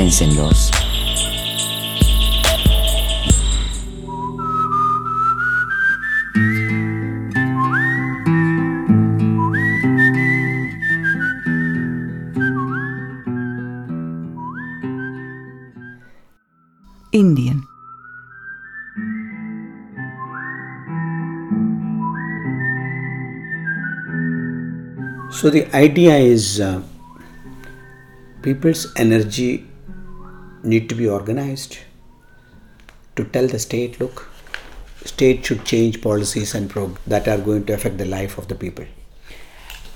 piénsenlos. Indien. So the idea is uh, people's energy need to be organized to tell the state, look, state should change policies and prog- that are going to affect the life of the people.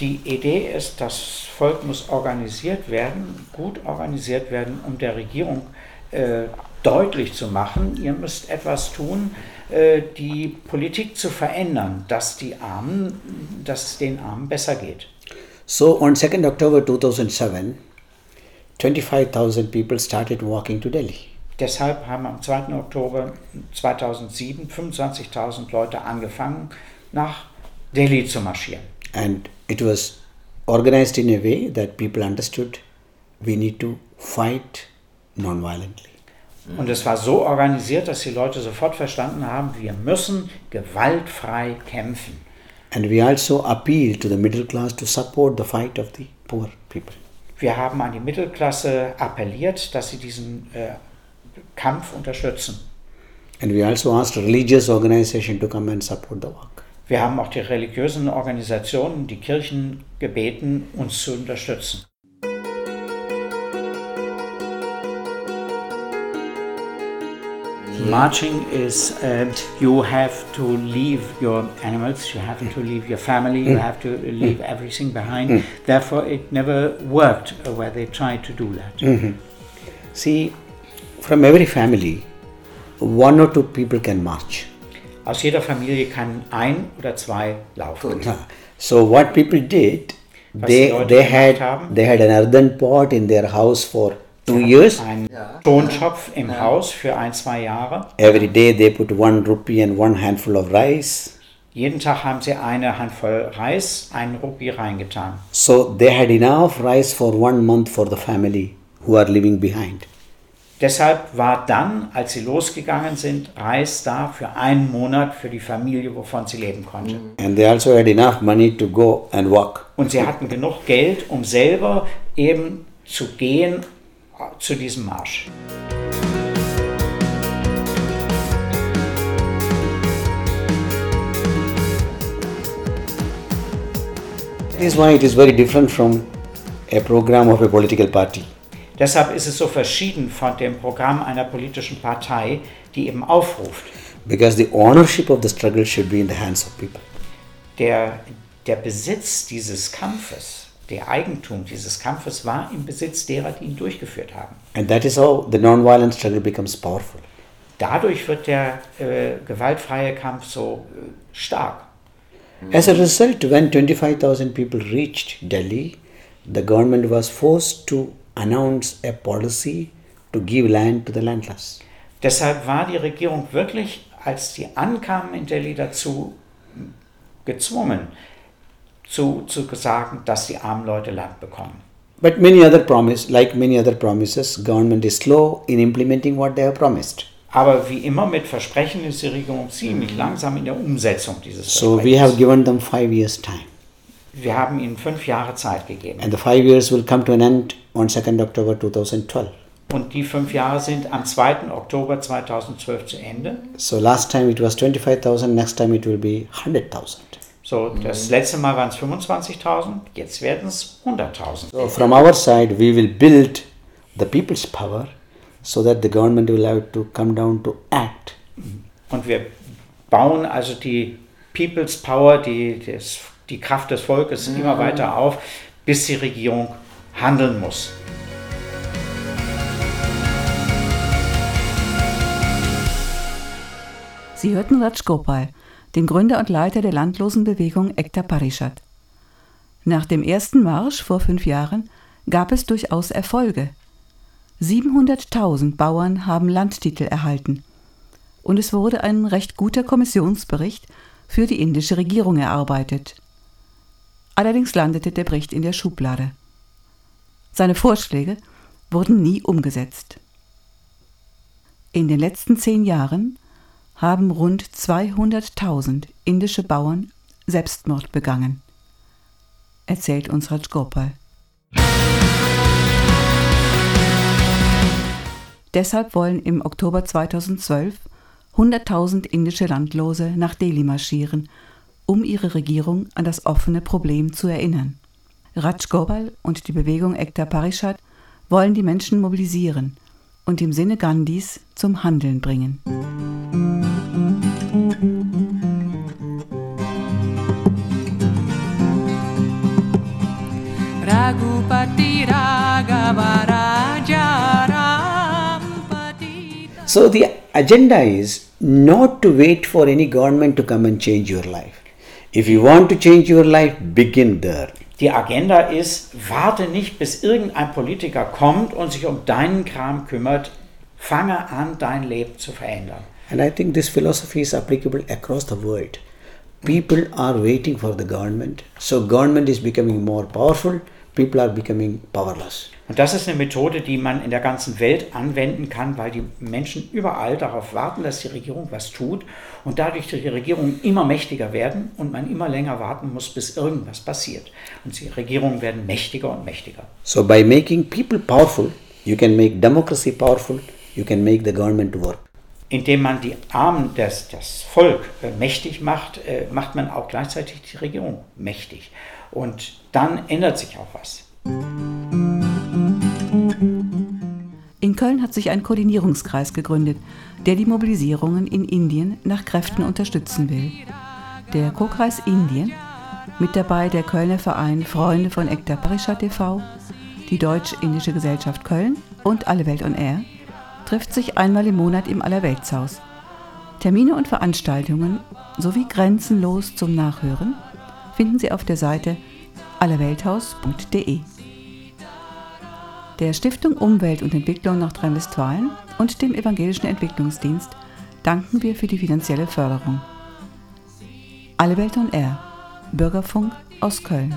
Die Idee ist, das Volk muss organisiert werden, gut organisiert werden, um der Regierung äh, deutlich zu machen, ihr müsst etwas tun, äh, die Politik zu verändern, dass, die Armen, dass es den Armen besser geht. So on 2nd October 2007, 25,000 people started walking to Delhi. Deshalb haben am 2. Oktober 2007 25.000 Leute angefangen, nach Delhi zu marschieren. And it was organized in a way that people understood we need to fight non-violently. Und es war so organisiert, dass die Leute sofort verstanden haben, wir müssen gewaltfrei kämpfen. And we also appeal to the middle class to support the fight of the poor people. Wir haben an die Mittelklasse appelliert, dass sie diesen äh, Kampf unterstützen. And we also asked religious organization to come and support the work. Wir haben auch die religiösen Organisationen, die Kirchen gebeten, uns zu unterstützen. Marching is uh, you have to leave your animals, you have to leave your family, you mm. have to leave mm. everything behind. Mm. Therefore, it never worked where they tried to do that. Mm-hmm. See, from every family, one or two people can march. Aus jeder Familie kann ein oder zwei laufen. So what people did, Was they they had haben? they had an earthen pot in their house for two years. Ein Tontopf im Haus für ein, zwei Jahre. Every day they put one rupee and one handful of rice. Jeden Tag haben sie eine Handvoll Reis, einen Rupie reingetan. So they had enough rice for one month for the family who are living behind. Deshalb war dann, als sie losgegangen sind, Reis da für einen Monat für die Familie, wovon sie leben konnte. And they also had enough money to go and walk. Und sie hatten genug Geld, um selber eben zu gehen zu diesem Marsch. That is why it is very different from a program of a political party. Deshalb ist es so verschieden von dem Programm einer politischen Partei, die eben aufruft. Because the ownership of the struggle should be in the hands of people. Der, der Besitz dieses Kampfes, der Eigentum dieses Kampfes war im Besitz derer, die ihn durchgeführt haben. And that is how the non-violent struggle becomes powerful. Dadurch wird der äh, gewaltfreie Kampf so äh, stark. As a result, when 25,000 people reached Delhi, the government was forced to announce a policy to give land to the landless. Deshalb war die Regierung wirklich, als sie ankamen in Delhi, dazu gezwungen, zu, zu sagen, dass die armen Leute Land bekommen. But many other promise, like many other promises, government is slow in implementing what they have promised. Aber wie immer mit Versprechen ist die Regierung ziemlich langsam in der Umsetzung dieses So we have given them five years time. Wir haben ihnen fünf Jahre Zeit gegeben. And the five years will come to an end on 2nd October 2012. Und die fünf Jahre sind am 2. Oktober 2012 zu Ende. So last time it was 25,000, next time it will be 100,000. So, das letzte Mal waren es 25.000, jetzt werden es 100.000. So from our side, we will build the people's power so that the government will have to come down to act. Und wir bauen also die People's Power, die, das, die Kraft des Volkes immer weiter auf, bis die Regierung handeln muss. Sie hörten Raj Gopal, den Gründer und Leiter der Landlosenbewegung Ekta Parishad. Nach dem ersten Marsch vor fünf Jahren gab es durchaus Erfolge. 700.000 Bauern haben Landtitel erhalten. Und es wurde ein recht guter Kommissionsbericht für die indische Regierung erarbeitet. Allerdings landete der Bericht in der Schublade. Seine Vorschläge wurden nie umgesetzt. In den letzten zehn Jahren haben rund 200.000 indische Bauern Selbstmord begangen, erzählt uns Rajgopal. Deshalb wollen im Oktober 2012 100.000 indische Landlose nach Delhi marschieren, um ihre Regierung an das offene Problem zu erinnern. Rajgopal und die Bewegung Ekta Parishad wollen die Menschen mobilisieren und im Sinne Gandhis zum Handeln bringen. So the agenda is not to wait for any government to come and change your life. If you want to change your life, begin there. Die Agenda ist, warte nicht, bis irgendein Politiker kommt und sich um deinen Kram kümmert. Fange an, dein Leben zu verändern. And I think this philosophy is applicable across the world. People are waiting for the government. So government is becoming more powerful, people are becoming powerless. Und das ist eine Methode, die man in der ganzen Welt anwenden kann, weil die Menschen überall darauf warten, dass die Regierung was tut und dadurch die Regierungen immer mächtiger werden und man immer länger warten muss, bis irgendwas passiert. Und die Regierungen werden mächtiger und mächtiger. So by making people powerful, you can make democracy powerful, you can make the government work. Indem man die Armen, das, das Volk äh, mächtig macht, äh, macht man auch gleichzeitig die Regierung mächtig. Und dann ändert sich auch was. In Köln hat sich ein Koordinierungskreis gegründet, der die Mobilisierungen in Indien nach Kräften unterstützen will. Der Co-Kreis Indien, mit dabei der Kölner Verein Freunde von Ekta Parishad TV, die Deutsch-Indische Gesellschaft Köln und Alle Welt on Air, trifft sich einmal im Monat im Allerweltshaus. Termine und Veranstaltungen sowie grenzenlos zum Nachhören finden Sie auf der Seite allerwelthaus.de der Stiftung Umwelt und Entwicklung Nordrhein-Westfalen und dem Evangelischen Entwicklungsdienst danken wir für die finanzielle Förderung. Alle Welt on Air, Bürgerfunk aus Köln.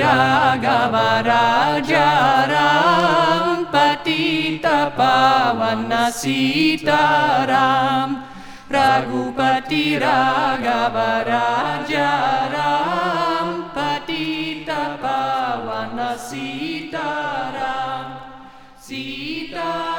Raghav राजा राम पति तावन सीताराम रघुपति राघव राज राम पति तावन सीतारा सीता